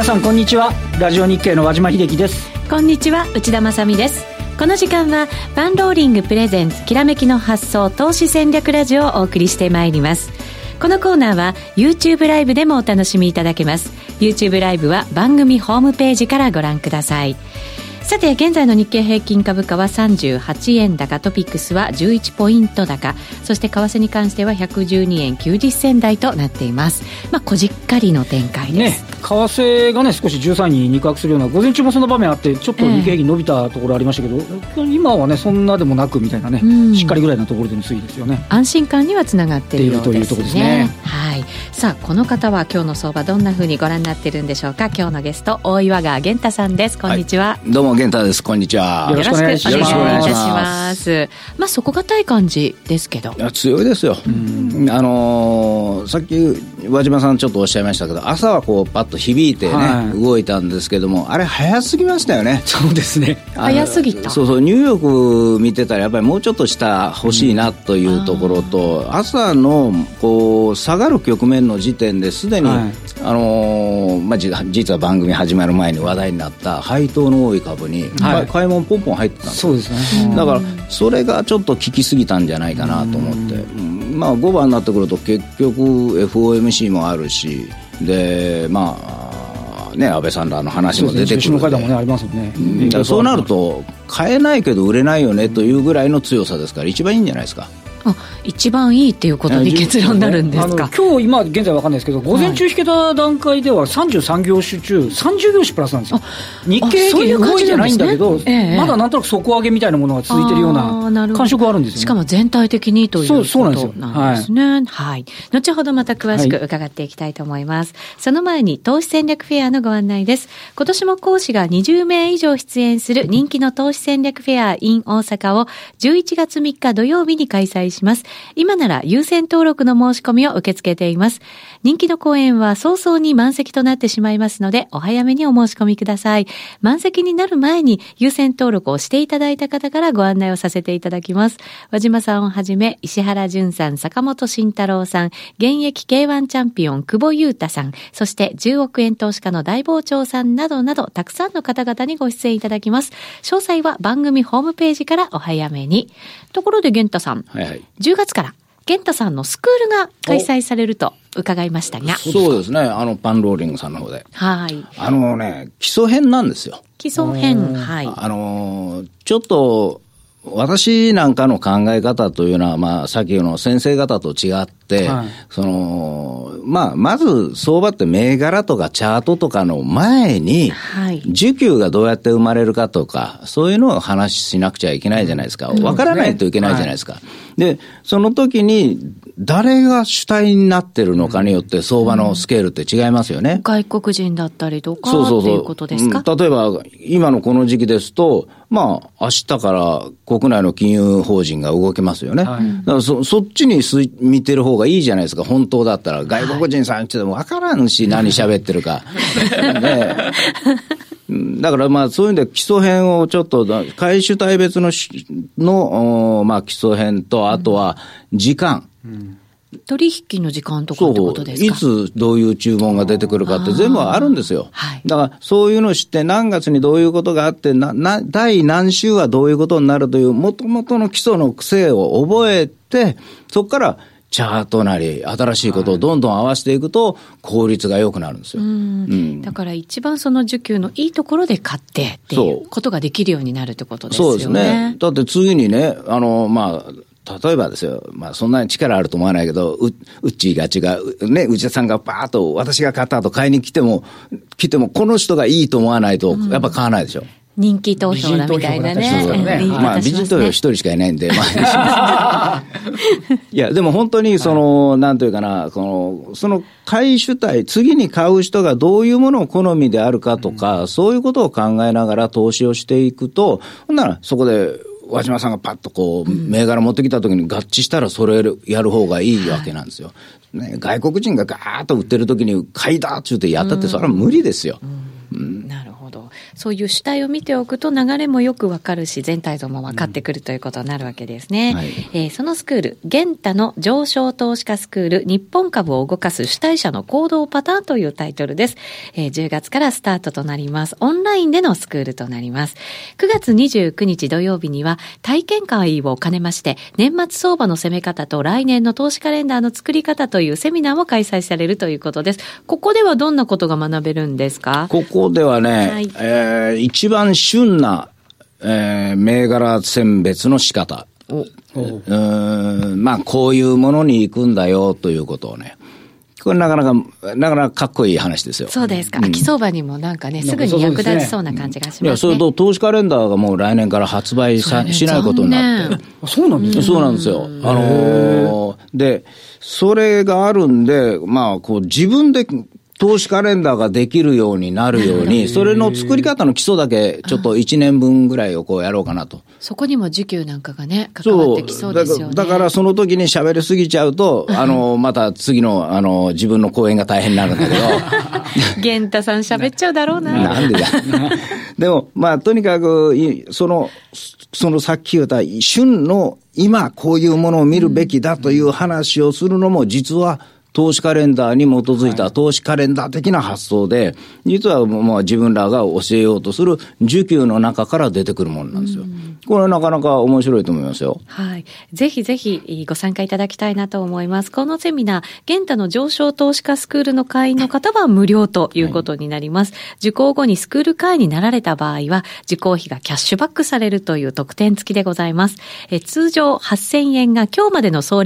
皆さんこんにちは。ラジオ日経の和島秀樹です。こんにちは内田まさです。この時間はバンローリングプレゼンツきらめきの発想投資戦略ラジオをお送りしてまいります。このコーナーは YouTube ライブでもお楽しみいただけます。YouTube ライブは番組ホームページからご覧ください。さて現在の日経平均株価は38円高トピックスは11ポイント高。そして為替に関しては112円90銭台となっています。まあこじっかりの展開です。ね為替がね少し13に肉薄するような午前中もその場面あってちょっと日経平均伸びたところありましたけど、えー、今はねそんなでもなくみたいなね、しっかりぐらいのところでの推移ですよね。安心感にはつながっているというところですね。はい。さあこの方は今日の相場どんなふうにご覧になってるんでしょうか。今日のゲスト大岩川源太さんです。こんにちは、はい、どうも源太です。こんにちは。よろしくお願いします。ますまあ底堅い感じですけどいや強いですよあのー、さっき和島さんちょっとおっしゃいましたけど朝はこうパッと響いてね、はい、動いたんですけどもあれ早すぎましたよね。そうですね。早すぎた。そうそうニューヨーク見てたらやっぱりもうちょっと下欲しいなというところと、うん、朝のこう下がる局面の時点ですでに、はい、あのー、まあ、実は番組始まる前に話題になった配当の多い株に、はい、買い物ポンポン入ってたんですそうですね。だからそれがちょっと効きすぎたんじゃないかなと思って、うん、まあ、5番になってくると結局 FOMC もあるしでまあね安倍さんらの話も出てくる。ね、そうなると買えないけど売れないよねというぐらいの強さですから一番いいんじゃないですかあ一番いいっていうことに結論になるんですか、ね、今日今現在わかんないですけど午前中引けた段階では33業種中30業種プラスなんですよ。日経平均動いてないんだけど、ね。えまだなんとなく底上げみたいなものが続いてるような感触はあるんですよ、ね、しかも全体的にということそうなんですよなんですね、はい、はい、後ほどまた詳しく伺っていきたいと思います、はい、その前に投資戦略フェアのご案内です。今年も講師が20名以上出演する人気の投資戦略フェア in 大阪を11月3日土曜日に開催します今なら優先登録の申し込みを受け付けています。人気の公演は早々に満席となってしまいますので、お早めにお申し込みください。満席になる前に優先登録をしていただいた方からご案内をさせていただきます。和島さんをはじめ、石原淳さん、坂本慎太郎さん、現役 K1 チャンピオン、久保優太さん、そして10億円投資家の大傍聴さんなどなど、たくさんの方々にご出演いただきます。詳細は番組ホームページからお早めに。ところで、玄太さん、はいはい、10月から健太さんのスクールが開催されると伺いましたが。そうですね。あの、パンローリングさんの方で。はい。あのね、基礎編なんですよ。基礎編、はい。あの、ちょっと、私なんかの考え方というのは、まあ、さっきの先生方と違って、はい、その、まあ、まず相場って銘柄とかチャートとかの前に、はい、需給がどうやって生まれるかとか、そういうのを話しなくちゃいけないじゃないですか。わからないといけないじゃないですか。はい、で、その時に、誰が主体になってるのかによって相場のスケールって違いますよね。外国人だったりとか、そうそうそう。いうことですか、例えば、今のこの時期ですと、まあ、明日から国内の金融法人が動けますよね。はい、だからそそっちに見てる方がいいじゃないですか、本当だったら。外国人さんっても分からんし、何喋ってるか。ねだからまあそういうんで基礎編をちょっと、回収体別のの、まあ基礎編と、あとは時間。うん取引の時間とかってことですか？いつどういう注文が出てくるかって全部あるんですよ。はい、だからそういうのを知って何月にどういうことがあってな、な、第何週はどういうことになるという元々の基礎の癖を覚えて、そこからチャートなり、新しいことをどんどん合わせていくと、効率が良くなるんですよ。うん、だから一番その需給のいいところで買ってっていうことができるようになるってことですよね。そうですね。だって次にね、あの、まあ、例えばですよ、まあそんなに力あると思わないけど、う、うっちがちが、ね、内田さんがパーッと私が買った後買いに来ても、来てもこの人がいいと思わないと、やっぱ買わないでしょ。うん人気投票だみたいなね。まあ、美人投票一人しかいないんで、まあ、いや、でも本当に、その、なんというかな、この、その買い主体、次に買う人がどういうものを好みであるかとか、そういうことを考えながら投資をしていくと、ほんなら、そこで、和島さんがパッとこう、銘柄持ってきた時に合致したらそれやる方がいいわけなんですよ。ね、外国人がガーッと売ってる時に買いだって言ってやったってそれは無理ですよ。うん、なる。そういう主体を見ておくと流れもよくわかるし、全体像も分かってくるということになるわけですね。うんはい、えー、そのスクール、ゲンタの上昇投資家スクール、日本株を動かす主体者の行動パターンというタイトルです。えー、10月からスタートとなります。オンラインでのスクールとなります。9月29日土曜日には体験会を兼ねまして、年末相場の攻め方と来年の投資カレンダーの作り方というセミナーも開催されるということです。ここではどんなことが学べるんですか？ここではね、はい、えー、一番旬な、えー、銘柄選別の仕方。うんまあ、こういうものに行くんだよということをね、これなかなか、なかなかかっこいい話ですよ。そうですか。うん、秋相場にもなんかね、すぐに役立ちそうな感じがします、ね、いや、それと投資カレンダーがもう来年から発売さ、ね、しないことになって。そうなんですそうなんですよ。あのー、で、それがあるんで、まあ、こう自分で投資カレンダーができるようになるように、それの作り方の基礎だけ、ちょっと1年分ぐらいをこうやろうかなと。そこにも需給なんかがね、関わってきそうですよね。だからその時に喋りすぎちゃうと、あの、また次の、あの、自分の講演が大変になるんだけど。玄太さん喋っちゃうだろうな。なんでだ。でも、まあ、とにかく、その、そのさっき言った旬の今こういうものを見るべきだという話をするのも実は投資カレンダーに基づいた投資カレンダー的な発想で、実はまあ自分らが教えようとする需給の中から出てくるものなんですよ。これはなかなか面白いと思いますよ。はい。ぜひぜひご参加いただきたいなと思います。このセミナー、現太の上昇投資家スクールの会員の方は無料ということになります。はい、受講後にスクール会員になられた場合は、受講費がキャッシュバックされるという特典付きでございます。え通常8000円が今日までの早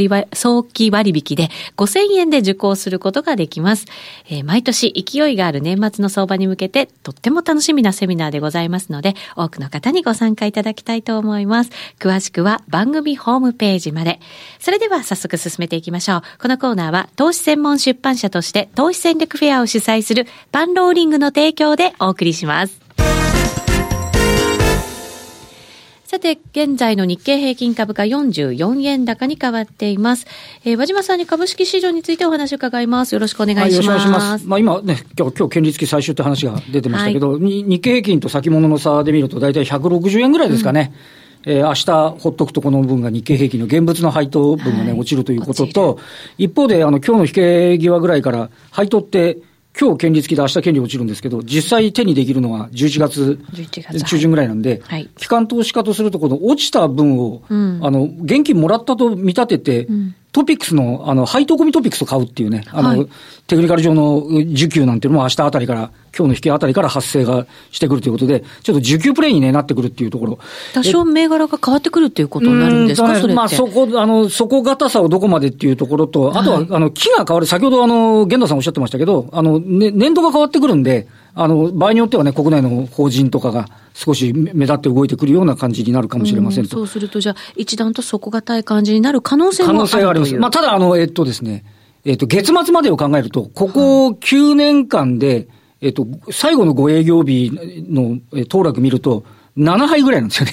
期割引で5000円でで受講することができます。えー、毎年勢いがある年末の相場に向けてとっても楽しみなセミナーでございますので、多くの方にご参加いただきたいと思います。詳しくは番組ホームページまで。それでは早速進めていきましょう。このコーナーは投資専門出版社として投資戦略フェアを主催するパンローリングの提供でお送りします。さて、現在の日経平均株価44円高に変わっています。えー、和島さんに株式市場についてお話を伺います。よろしくお願いします。はい、ます。まあ今ね、今日、今日、権利付き最終って話が出てましたけど、はい、日経平均と先物の差で見ると大体160円ぐらいですかね。うんえー、明日ほっとくとこの分が日経平均の現物の配当分がね、はい、落ちるということと、一方で、あの、今日の引け際ぐらいから配当って、今日権利付きで明日権利落ちるんですけど、実際手にできるのは11月中旬ぐらいなんで、はい、機関投資家とすると、この落ちた分を、うん、あの、現金もらったと見立てて、うんトピックスの、あの、配当込みトピックスを買うっていうね、あの、はい、テクニカル上の需給なんていうのも明日あたりから、今日の引けあたりから発生がしてくるということで、ちょっと需給プレイに、ね、なってくるっていうところ。多少銘柄が変わってくるっていうことになるんですか、ね、それまあ、そこ、あの、底堅さをどこまでっていうところと、あとは、はい、あの、木が変わる、先ほどあの、玄太さんおっしゃってましたけど、あの、ね、年度が変わってくるんで、あの、場合によってはね、国内の法人とかが少し目立って動いてくるような感じになるかもしれませんと。うん、そうすると、じゃあ、一段と底堅い感じになる可能性もある可能性があります。まあ、ただ、あの、えっとですね、えっと、月末までを考えると、ここ9年間で、えっと、最後の5営業日の当落見ると、7杯ぐらいなんですよね。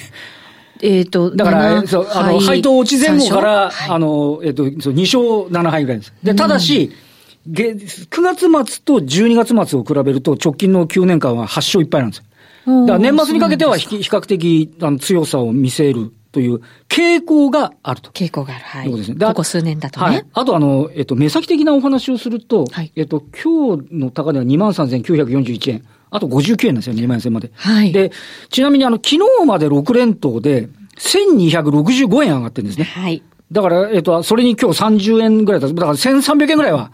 えっ、と、だから、そう、あの、配当落ち前後から、はい、あの、えっ、と、2勝7敗ぐらいです。で、ただし、うん9月末と12月末を比べると、直近の9年間は8勝1敗なんですよ。だから年末にかけては比較的あの強さを見せるという傾向があると。傾向がある。はい。そうですね。ここ数年だとね。はい。あとあの、えっと、目先的なお話をすると、はい、えっと、今日の高値は23,941円。あと59円なんですよ、2万円まで。はい。で、ちなみにあの、昨日まで6連投で、1265円上がってるんですね。はい。だから、えっと、それに今日30円ぐらいだ。だから1300円ぐらいは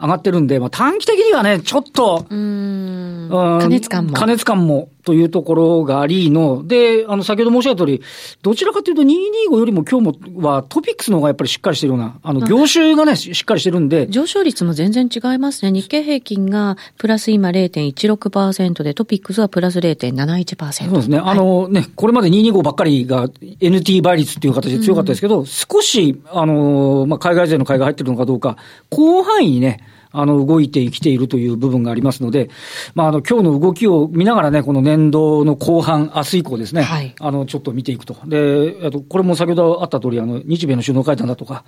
上がってるんで、まあ、短期的にはね、ちょっと、うん、加熱感も。加熱感もというところがありの、で、あの、先ほど申し上げた通り、どちらかというと225よりも今日もはトピックスの方がやっぱりしっかりしてるような、あの、業種がね、しっかりしてるんで。上昇率も全然違いますね。日経平均がプラス今0.16%で、トピックスはプラス0.71%。そうですね。あのね、これまで225ばっかりが NT 倍率っていう形で強かったですけど、うん、少し、あの、まあ、海外勢の買いが入ってるのかどうか、広範囲にね、あの、動いてきているという部分がありますので、まあ、あの、今日の動きを見ながらね、この年度の後半、明日以降ですね、はい、あの、ちょっと見ていくと。で、あと、これも先ほどあった通り、あの、日米の首脳会談だとか、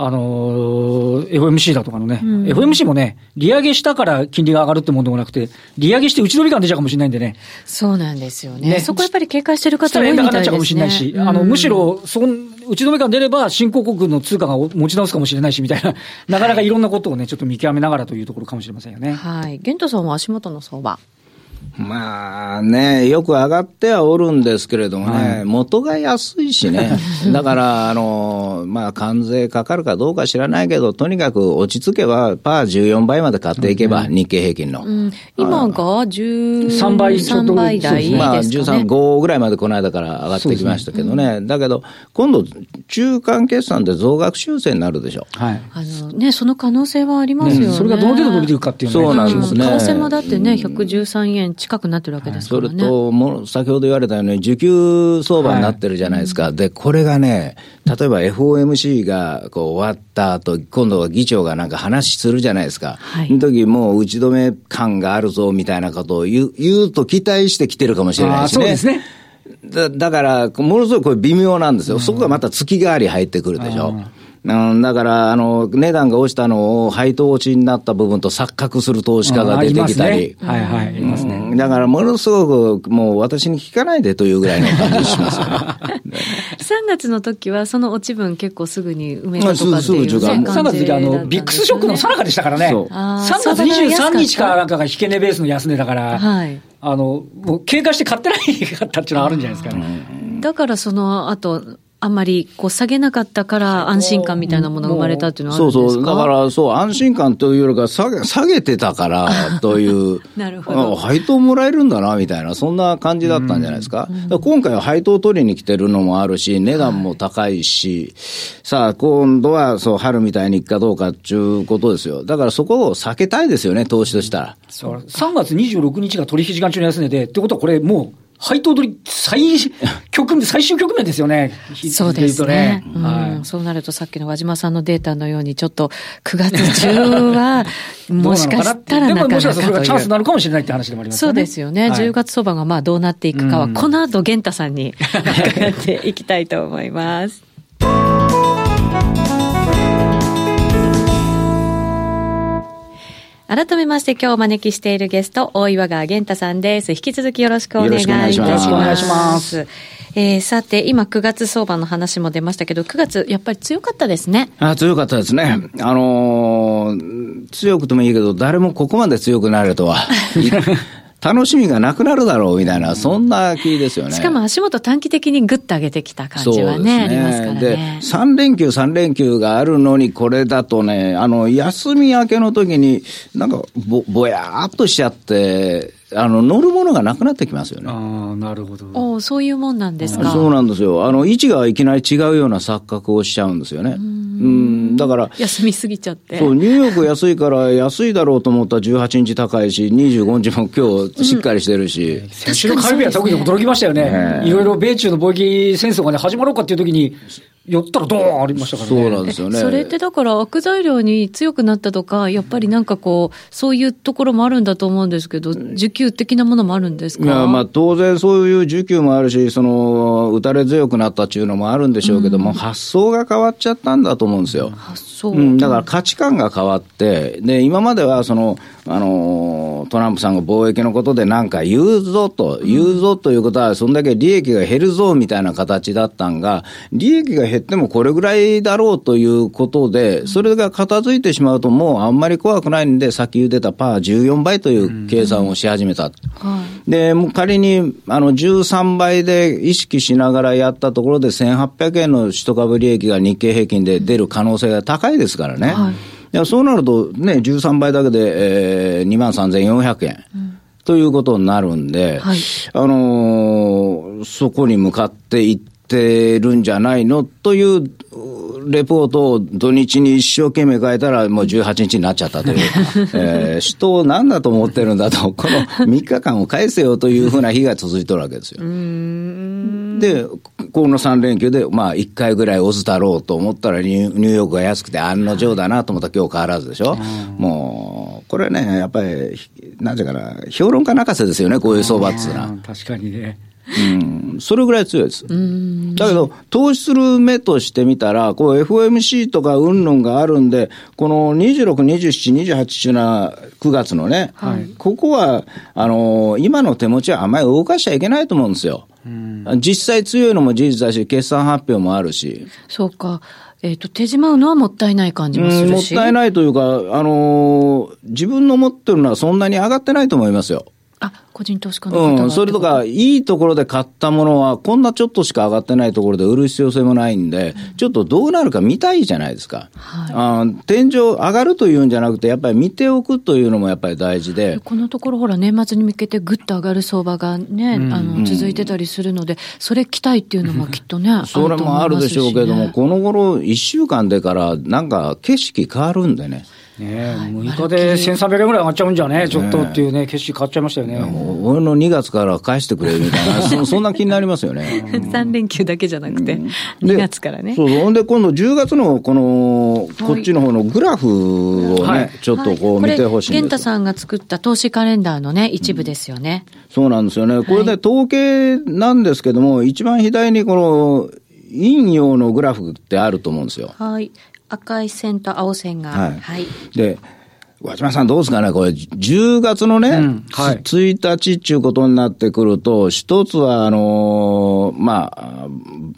あのー、FOMC だとかのね、うん、FOMC もね、利上げしたから金利が上がるってもんでもなくて、利上げして打ち取り感出ちゃうかもしれないんでね。そうなんですよね。ねそこやっぱり警戒してる方多いみたいですね。なっちゃうかもしれないし、うん、あの、むしろ、そん、打ち止め感出れば、新興国の通貨が持ち直すかもしれないし、みたいな、なかなかいろんなことをね、ちょっと見極めながらというところかもしれませんよね。はい。玄斗さんは足元の相場。まあね、よく上がってはおるんですけれどもね、はい、元が安いしね、だから、あの、まあ、関税かかるかどうか知らないけど、とにかく落ち着けば、パー14倍まで買っていけば、日経平均の。うん、今が13倍ちょっと倍台ですか、ね、まあ、13、5ぐらいまでこの間から上がってきましたけどね、ねうん、だけど、今度、中間決算で増額修正になるでしょ。はい。あのね、その可能性はありますよね。ねそれがどの程度伸びていくかっていうのは、そうなんですね。為替もだってね、113円近近くなってるわけですからね。それと、も先ほど言われたように、需給相場になってるじゃないですか。はい、で、これがね、例えば FOMC がこう終わった後、今度は議長がなんか話するじゃないですか。はい、その時もう打ち止め感があるぞみたいなことを言う言うと期待してきてるかもしれないしね。そうですね。だだから、ものすごいこれ微妙なんですよ。そこがまた月替わり入ってくるでしょ。うん、だから、あの、値段が落ちたのを配当落ちになった部分と錯覚する投資家が出てきたり。ね、はいはい、いますね。だから、ものすごく、もう私に聞かないでというぐらいの感じしますよね。3月の時は、その落ち分結構すぐに埋めたとかっていう、ね、すぐ3月の時あの、ビックスショックのさなかでしたからね。3月23日かなんかが引け値ベースの安値だから、はい、あの、もう経過して買ってないかったっていうのはあるんじゃないですかね。だからその後、あんまりこう下げなかったから安心感みたいなものが生まれたっていうのはあるんですか？そうそう。だからそう、安心感というよりか下げ、下げてたから という。なるほど。配当もらえるんだな、みたいな、そんな感じだったんじゃないですか？か今回は配当取りに来てるのもあるし、値段も高いし、はい、さあ、今度はそう、春みたいにいくかどうかっていうことですよ。だからそこを避けたいですよね、投資としたら。そう。3月26日が取引時間中の安値で、ってことはこれもう、配当取り最局面、最終局面ですよね。そうですね。うんはい、そうなるとさっきの和島さんのデータのように、ちょっと9月中は、もしかしたらなかなかでももしかしたらそれがチャンスになるかもしれないって話でもありますね。そうですよね。はい、10月相場がまあどうなっていくかは、この後、玄太さんに 伺っていきたいと思います。改めまして今日お招きしているゲスト、大岩川源太さんです。引き続きよろしくお願いいたします。よろしくお願いします。えー、さて、今9月相場の話も出ましたけど、9月、やっぱり強かったですね。あ強かったですね。あのー、強くてもいいけど、誰もここまで強くなるとは。楽しみがなくなるだろうみたいな、そんな気ですよね。しかも足元短期的にぐっと上げてきた感じはね、ねありますからね。で、3連休、3連休があるのに、これだとね、あの、休み明けの時に、なんかぼ、ぼやーっとしちゃって、あの、乗るものがなくなってきますよね。ああ、なるほど。おそういうもんなんですか。そうなんですよ。あの、位置がいきなり違うような錯覚をしちゃうんですよね。うん、だから。休みすぎちゃって。そう、ニューヨーク安いから安いだろうと思ったら18日高いし、25日も今日しっかりしてるし。先週の火曜日は特に驚きましたよね。いろいろ米中の貿易戦争がね、始まろうかっていう時に、寄ったらドーンありましたからね。そうなんですよね。それってだから悪材料に強くなったとか、やっぱりなんかこう、そういうところもあるんだと思うんですけど、需給的なものもあるんですか？いや、まあ当然そういう需給もあるし、その、打たれ強くなったっていうのもあるんでしょうけども、うん、発想が変わっちゃったんだと思うんですよ。発想、う。ん、だから価値観が変わって、で、今まではその、あの、トランプさんが貿易のことでなんか言うぞと、言うぞということは、そんだけ利益が減るぞみたいな形だったんが、利益が減ってもこれぐらいだろうということで、それが片付いてしまうともうあんまり怖くないんで、さっき言ってたパー14倍という計算をし始めた。で、仮に、あの、13倍で意識しながらやったところで1800円の取得株利益が日経平均で出る可能性が高いですからね。はいいやそうなるとね、13倍だけで、えー、2万3400円。うんということになるんで、はい、あのー、そこに向かっていってるんじゃないのというレポートを土日に一生懸命書いたらもう18日になっちゃったという、えー、人を何だと思ってるんだと、この3日間を返せよというふうな日が続いてるわけですよ。で、この3連休で、まあ、1回ぐらいオズだろうと思ったらニューヨークが安くて案の定だなと思ったら今日変わらずでしょ。もう、これね、やっぱり、なぜかな、評論家泣かせですよね、こういう相場っていうのは。確かにね。うん、それぐらい強いです。だけど、投資する目としてみたら、こう FOMC とかうんぬんがあるんで、この26、27、28週な9月のね、はい、ここは、あのー、今の手持ちはあんまり動かしちゃいけないと思うんですよ。実際強いのも事実だし、決算発表もあるし。そうか。えっ、ー、と、手締まうのはもったいない感じもするし、もったいないというか、あのー、自分の持ってるのはそんなに上がってないと思いますよ。あ、個人投資家の方うん、それとか、いいところで買ったものは、こんなちょっとしか上がってないところで売る必要性もないんで、うん、ちょっとどうなるか見たいじゃないですか。はい、あ天井上がるというんじゃなくて、やっぱり見ておくというのもやっぱり大事で。このところ、ほら、年末に向けてぐっと上がる相場がね、うん、あの、続いてたりするので、それ期待っていうのもきっとね、それもあるでしょうけども、この頃、1週間でから、なんか景色変わるんでね。ねえ、6日で1300円ぐらい上がっちゃうんじゃね、ちょっとっていうね、景色変わっちゃいましたよね。俺の2月から返してくれみたいな、そそんな気になりますよね。3連休だけじゃなくて、2月からね。そうほんで今度10月のこの、こっちの方のグラフをね、ちょっとこう見てほしいんです。健太さんが作った投資カレンダーのね、一部ですよね。そうなんですよね。これで統計なんですけども、一番左にこの、陰陽のグラフってあると思うんですよ。はい。赤い線と青線が。はい。はい、で、和島さんどうですかね？これ、10月のね、うん、はい、1日っていうことになってくると、一つは、あのー、まあ、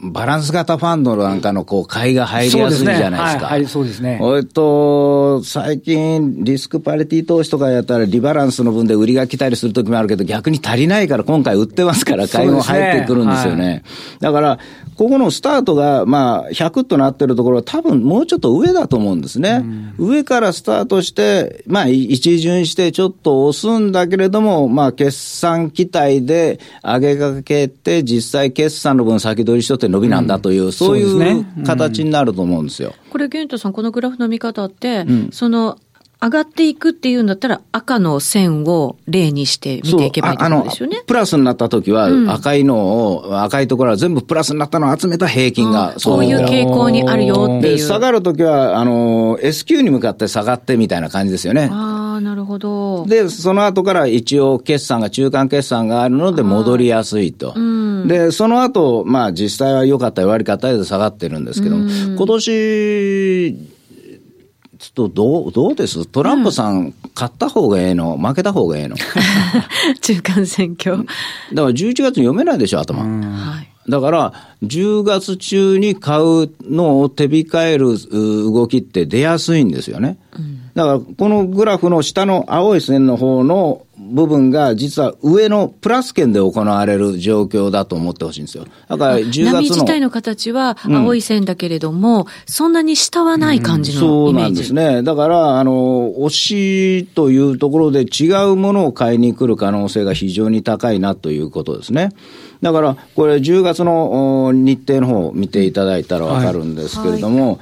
バランス型ファンドなんかのこう買いが入りやすいじゃないですか。はい、そうですね。えっと、最近、リスクパリティ投資とかやったら、リバランスの分で売りが来たりするときもあるけど、逆に足りないから今回売ってますから、買いも入ってくるんですよね。ねはい、だから、ここのスタートが、まあ、100となってるところは多分もうちょっと上だと思うんですね。上からスタートして、まあ、一巡してちょっと押すんだけれども、まあ、決算期待で上げかけて、実際決算の分先取りしとって伸びなんだという、うん、そういう形になると思うんですよ。これ、玄太さん、このグラフの見方って、うん、その、上がっていくっていうんだったら、赤の線を例にして見ていけばいいとですよね。プラスになった時は、赤いのを、うん、赤いところは全部プラスになったのを集めた平均が、そういう傾向にあるよっていう。下がる時は、あの、S q に向かって下がってみたいな感じですよね。ああ、なるほど。で、その後から一応決算が、中間決算があるので戻りやすいと。うん、で、その後、まあ実際は良かったり悪かったりで下がってるんですけども、今年、とどう、どうです？トランプさん、勝った方がええの？負けた方がええの？中間選挙。だから11月読めないでしょ、頭。はい。だから、10月中に買うのを手控える動きって出やすいんですよね。うん、だから、このグラフの下の青い線の方の部分が実は上のプラス圏で行われる状況だと思ってほしいんですよ。だから10月の。波自体の形は青い線だけれども、うん、そんなに下はない感じのイメージ、うん、そうなんですね。だから、あの、推しというところで違うものを買いに来る可能性が非常に高いなということですね。だから、これ10月の日程の方を見ていただいたらわかるんですけれども、はいはい、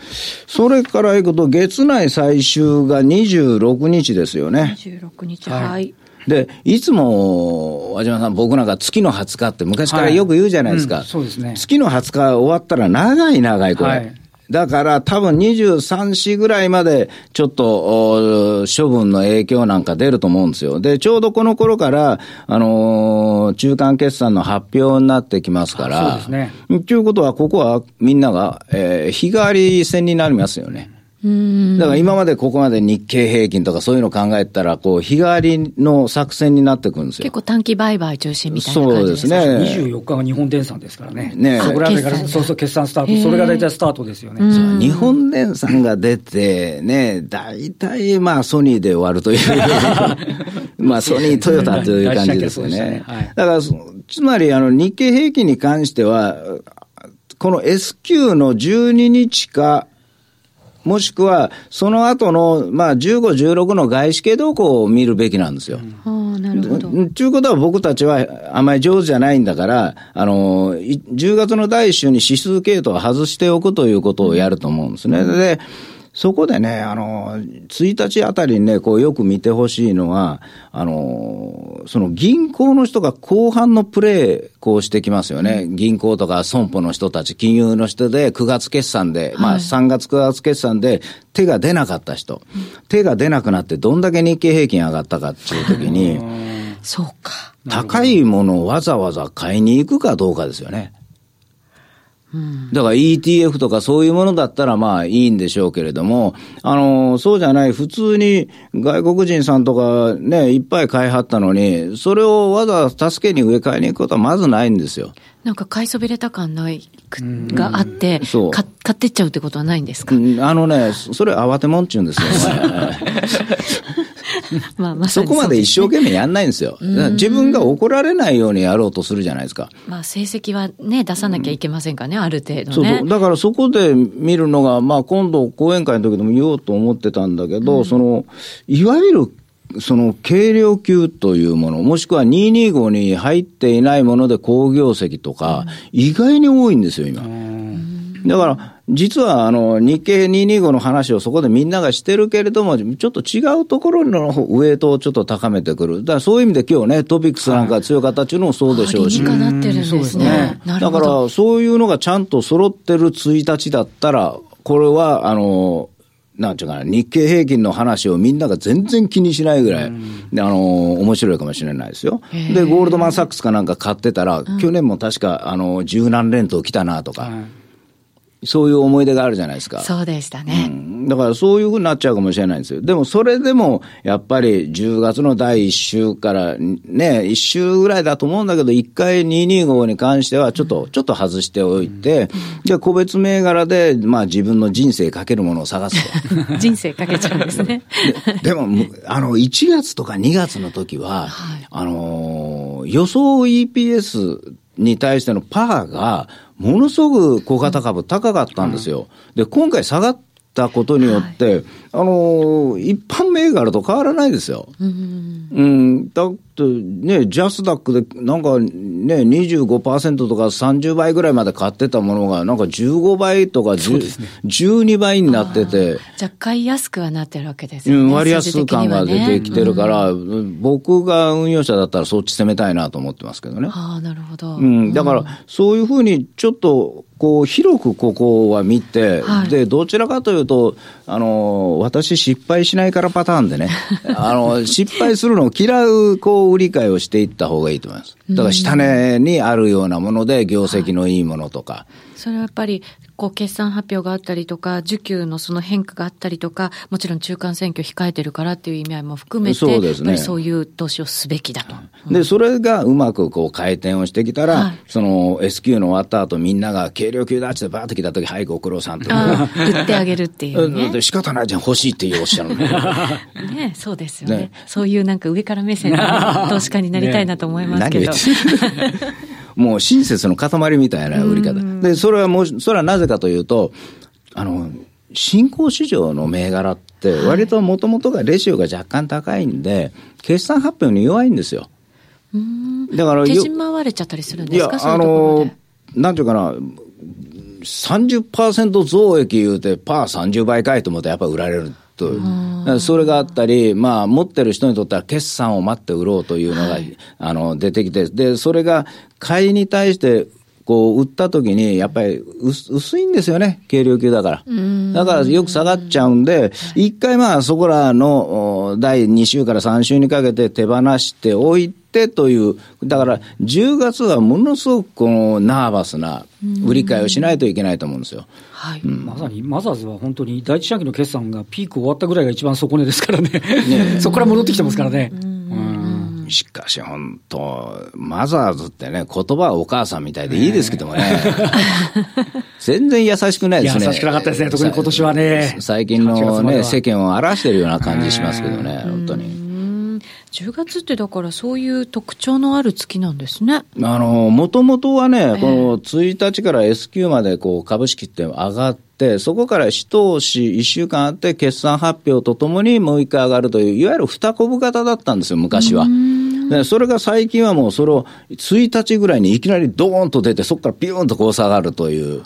それからいくと月内最終が26日ですよね。26日、はい。で、いつも、和島さん、僕なんか月の20日って昔からよく言うじゃないですか。はいうん、そうですね。月の20日終わったら長い長いこれ。はいだから多分23市ぐらいまでちょっと処分の影響なんか出ると思うんですよ。で、ちょうどこの頃から、あのー、中間決算の発表になってきますから。そうですね。ということは、ここはみんなが、えー、日替わり戦になりますよね。だから今までここまで日経平均とかそういうの考えたら、こう、日替わりの作戦になってくるんですよ。結構短期売買中心みたいな感じですそうですね。24日が日本電産ですからね。ねそこら辺から、そうそう、決算スタート。それが大体スタートですよね。日本電産が出て、ね、大体まあソニーで終わるという まあソニー、トヨタという感じですよね。ねはい、だから、つまりあの日経平均に関しては、この S q の12日か、もしくは、その後の、まあ、15、16の外資系動向を見るべきなんですよ。うん、なるほど。ということは僕たちはあまり上手じゃないんだから、あの、10月の第1週に指数系統を外しておくということをやると思うんですね。で、そこでね、あの、1日あたりにね、こうよく見てほしいのは、あの、その銀行の人が後半のプレー、こうしてきますよね。銀行とか損保の人たち、金融の人で9月決算で、まあ3月9月決算で手が出なかった人、手が出なくなってどんだけ日経平均上がったかっていう時に、そうか。高いものをわざわざ買いに行くかどうかですよね。だから ETF とかそういうものだったらまあいいんでしょうけれども、あの、そうじゃない、普通に外国人さんとかね、いっぱい買いはったのに、それをわざわざ助けに植え替えに行くことはまずないんですよ。なんか買いそびれた感ないがあって、そう。買ってっちゃうってことはないんですか、あのね、それ慌てもんちゅうんですよ。まあ、まそこまで一生懸命やんないんですよ。自分が怒られないようにやろうとするじゃないですか。まあ、成績はね、出さなきゃいけませんかね、うん、ある程度、ね、そうそう。だからそこで見るのが、まあ、今度講演会の時でも言おうと思ってたんだけど、うん、その、いわゆるその軽量級というもの、もしくは225に入っていないもので好業績とか、意外に多いんですよ、今。だから、実はあの日経225の話をそこでみんながしてるけれども、ちょっと違うところのウエイトをちょっと高めてくる。だからそういう意味で今日ね、トピックスなんか強かったっていうのもそうでしょうし。はい、なってるんですね。だからそういうのがちゃんと揃ってる1日だったら、これはあの、なんていうかな、日経平均の話をみんなが全然気にしないぐらい、うん、あの、面白いかもしれないですよ。で、ゴールドマンサックスかなんか買ってたら、去年も確か、あの、十何連投来たなとか、そういう思い出があるじゃないですか。そうでしたね。うん、だからそういうふうになっちゃうかもしれないんですよ。でもそれでも、やっぱり10月の第1週からね、1週ぐらいだと思うんだけど、1回225に関してはちょっと、うん、ちょっと外しておいて、うん、じゃあ個別銘柄で、まあ自分の人生かけるものを探すと。人生かけちゃうんですね。ででも、あの、1月とか2月の時は、はい、あの、予想 EPS に対してのパーが、ものすごく小型株高かったんですよ。で、今回下がったことによって、あの、一般銘柄と変わらないですよ。うん、うん、だってね、ジャスダックでなんかね、25%とか30倍ぐらいまで買ってたものが、なんか15倍とか、ね、12倍になってて。じゃあ買いやすくはなってるわけですよね。うん、割安感が出てきてるから、ねうん、僕が運用者だったらそっち攻めたいなと思ってますけどね。ああ、なるほど。うん、だから、そういうふうにちょっと、こう、広くここは見て、はい、で、どちらかというと、あの、私失敗しないからパターンでね、あの、失敗するのを嫌う、こう、売り買いをしていった方がいいと思います。だから下値にあるようなもので、業績のいいものとか。それはやっぱり、こう、決算発表があったりとか、需給のその変化があったりとか、もちろん中間選挙控えてるからっていう意味合いも含めて、そうですね。そういう投資をすべきだと。うん、で、それがうまくこう回転をしてきたら、はい、その S q の終わった後みんなが軽量級だってバーって来た時、はい、ご苦労さんと。売ってあげるっていう、ね。仕方ないじゃん、欲しいっておっしゃるね。ねそうですよね、ね、そういうなんか上から目線の投資家になりたいなと思いますけど。ねもう親切の塊みたいな売り方。で、それはもう、それはなぜかというと、あの、新興市場の銘柄って、割ともともとがレシオが若干高いんで、決算発表に弱いんですよ。だから、手締まわれちゃったりするんですか？いや、あの、なんていうかな、30%増益言うて、パー30倍かいと思ったらやっぱ売られる。と。それがあったり、まあ、持ってる人にとっては決算を待って売ろうというのが、はい、あの、出てきて、で、それが買いに対してこう、売った時に、やっぱり薄いんですよね、軽量級だから。だからよく下がっちゃうんで、一回まあそこらの第2週から3週にかけて手放しておいてという、だから10月はものすごくこのナーバスな売り買いをしないといけないと思うんですよ。はい、うん、まさにマザーズは本当に第一四半期の決算がピーク終わったぐらいが一番底値ですからね、ね そこから戻ってきてますからね。うんしかし本当、マザーズってね、言葉はお母さんみたいでいいですけどもね。全然優しくないですね。優しくなかったですね、特に今年はね。最近のね、世間を荒らしてるような感じしますけどね、本当に。10月ってだからそういう特徴のある月なんですね。あの、もともとはね、この1日から S q までこう株式って上がって、そこから一通し1週間あって決算発表とともにもう一回上がるという、いわゆる二コブ型だったんですよ、昔は。で、それが最近はもうそれを1日ぐらいにいきなりドーンと出て、そこからピューンとこう下がるという。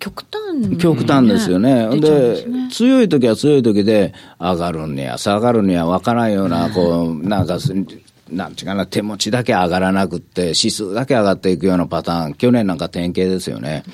極端、ね、極端ですよね。で、ね、強い時は強い時で、上がるんや、下がるには分からんような、こう、なんか、なんちかな、手持ちだけ上がらなくって、指数だけ上がっていくようなパターン、去年なんか典型ですよね。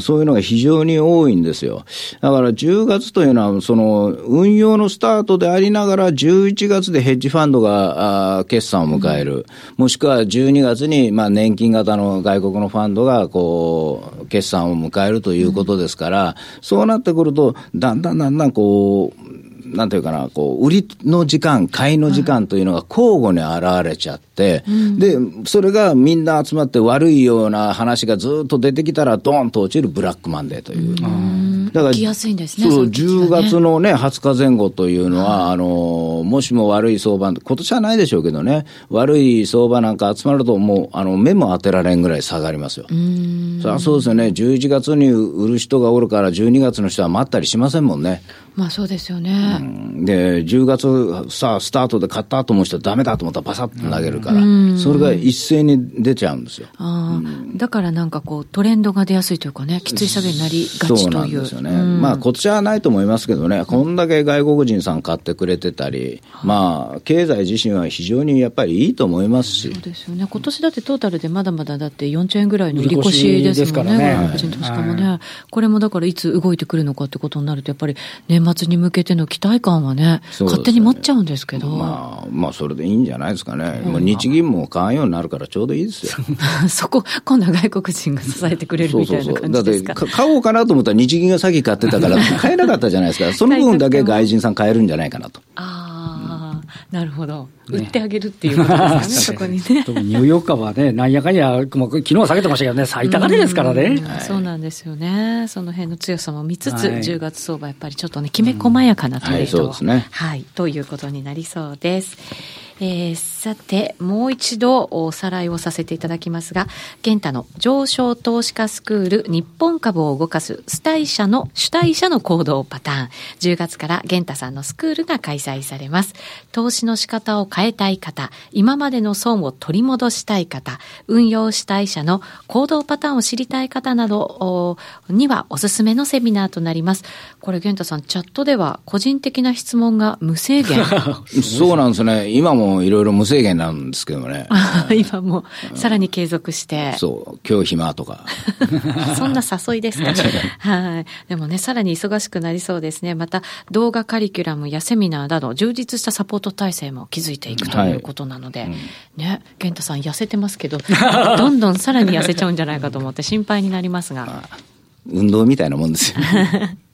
そういうのが非常に多いんですよ。だから10月というのは、その運用のスタートでありながら、11月でヘッジファンドが決算を迎える、もしくは12月にまあ年金型の外国のファンドがこう決算を迎えるということですから、そうなってくると、だんだんだんだんこう、なんていうかな、こう、売りの時間、買いの時間というのが交互に現れちゃって、で、それがみんな集まって悪いような話がずっと出てきたら、ドーンと落ちるブラックマンデーという。だから、やすいんですね。そう、10月のね、20日前後というのは、あの、もしも悪い相場、今年はないでしょうけどね、悪い相場なんか集まると、もう、あの、目も当てられんぐらい下がりますよ。そりゃそうですよね。11月に売る人がおるから、12月の人は待ったりしませんもんね。まあそうですよね。うん、で、10月さあ、スタートで買ったと思う人はダメだと思ったらバサッと投げるから、それが一斉に出ちゃうんですよ。あだからなんかこう、トレンドが出やすいというかね、きつい下げになりがちという。そうなんですよね。まあ、こっちはないと思いますけどね、こんだけ外国人さん買ってくれてたり、まあ、経済自身は非常にやっぱりいいと思いますし。そうですよね。今年だってトータルでまだまだだって4兆円ぐらいの売り越しですもんね、外国人投資家もね。これもだからいつ動いてくるのかってことになると、やっぱり年末に向けての期待感はね、ね勝手に持っちゃうんですけど。まあ、まあ、それでいいんじゃないですかね。もう日銀も買わんようになるからちょうどいいですよ。そこ、今度は外国人が支えてくれるみたいな感じですか？そうそうそうだって、買おうかなと思ったら日銀が先買ってたから、買えなかったじゃないですか。その分だけ外人さん買えるんじゃないかなと。ああ。なるほど、売ってあげるっていうことですかね、そこにね。特にニューヨーク株はね、なんやかんや、もう昨日は下げてましたけどね、最高値ですからね、そうなんですよね、その辺の強さも見つつ、はい、10月相場、やっぱりちょっとね、きめ細やかなトレード、うん。はい、ね、はい、ということになりそうです。えー、さて、もう一度おさらいをさせていただきますが、現太の上昇投資家スクール日本株を動かす主体者の、主体者の行動パターン。10月から現太さんのスクールが開催されます。投資の仕方を変えたい方、今までの損を取り戻したい方、運用主体者の行動パターンを知りたい方などにはおすすめのセミナーとなります。これ、玄太さん、チャットでは個人的な質問が無制限。そうなんですね。今ももいろいろ無制限なんですけどね。今もさらに継続して。そう、今日暇とか。そんな誘いですか はい。でもね、さらに忙しくなりそうですね。また、動画カリキュラムやセミナーなど、充実したサポート体制も築いていくということなので、はいうん、ね、健太さん痩せてますけど、どんどんさらに痩せちゃうんじゃないかと思って心配になりますが。運動みたいなもんですよ、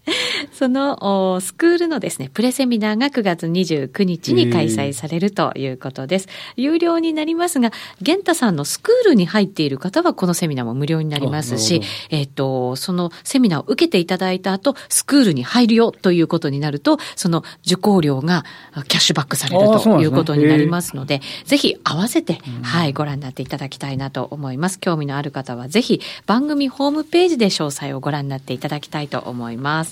そのスクールのですね、プレセミナーが9月29日に開催されるということです。有料になりますが、玄太さんのスクールに入っている方はこのセミナーも無料になりますし、えっ、ー、と、そのセミナーを受けていただいた後、スクールに入るよということになると、その受講料がキャッシュバックされるということになりますので、でね、ぜひ合わせて、はい、ご覧になっていただきたいなと思います。興味のある方はぜひ番組ホームページで詳細をご覧になっていただきたいと思います。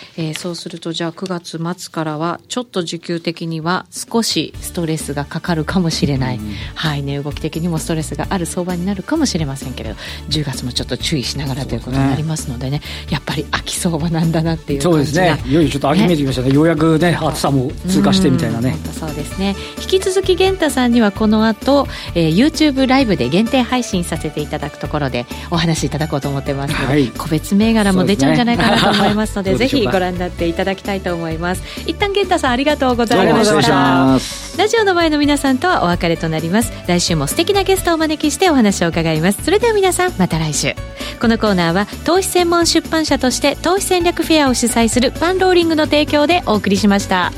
えー、そうするとじゃあ9月末からはちょっと需給的には少しストレスがかかるかもしれない、うん、はい。ね動き的にもストレスがある相場になるかもしれませんけれど10月もちょっと注意しながらということになりますのでね、ね、やっぱり秋相場なんだなっていうそうですね。いよいよちょっと秋めいてきましたね、ね、ようやくね暑さも通過してみたいなね。そうですね。引き続き源太さんにはこの後、えー、YouTube ライブで限定配信させていただくところでお話しいただこうと思ってますので、はい、個別銘柄も出ちゃうんじゃないかなと思いますので、ね、ぜひご覧になっていただきたいと思います。一旦源太さんありがとうございました。ラジオの前の皆さんとはお別れとなります。来週も素敵なゲストをお招きしてお話を伺います。それでは皆さんまた来週。このコーナーは投資専門出版社として投資戦略フェアを主催するパンローリングの提供でお送りしました。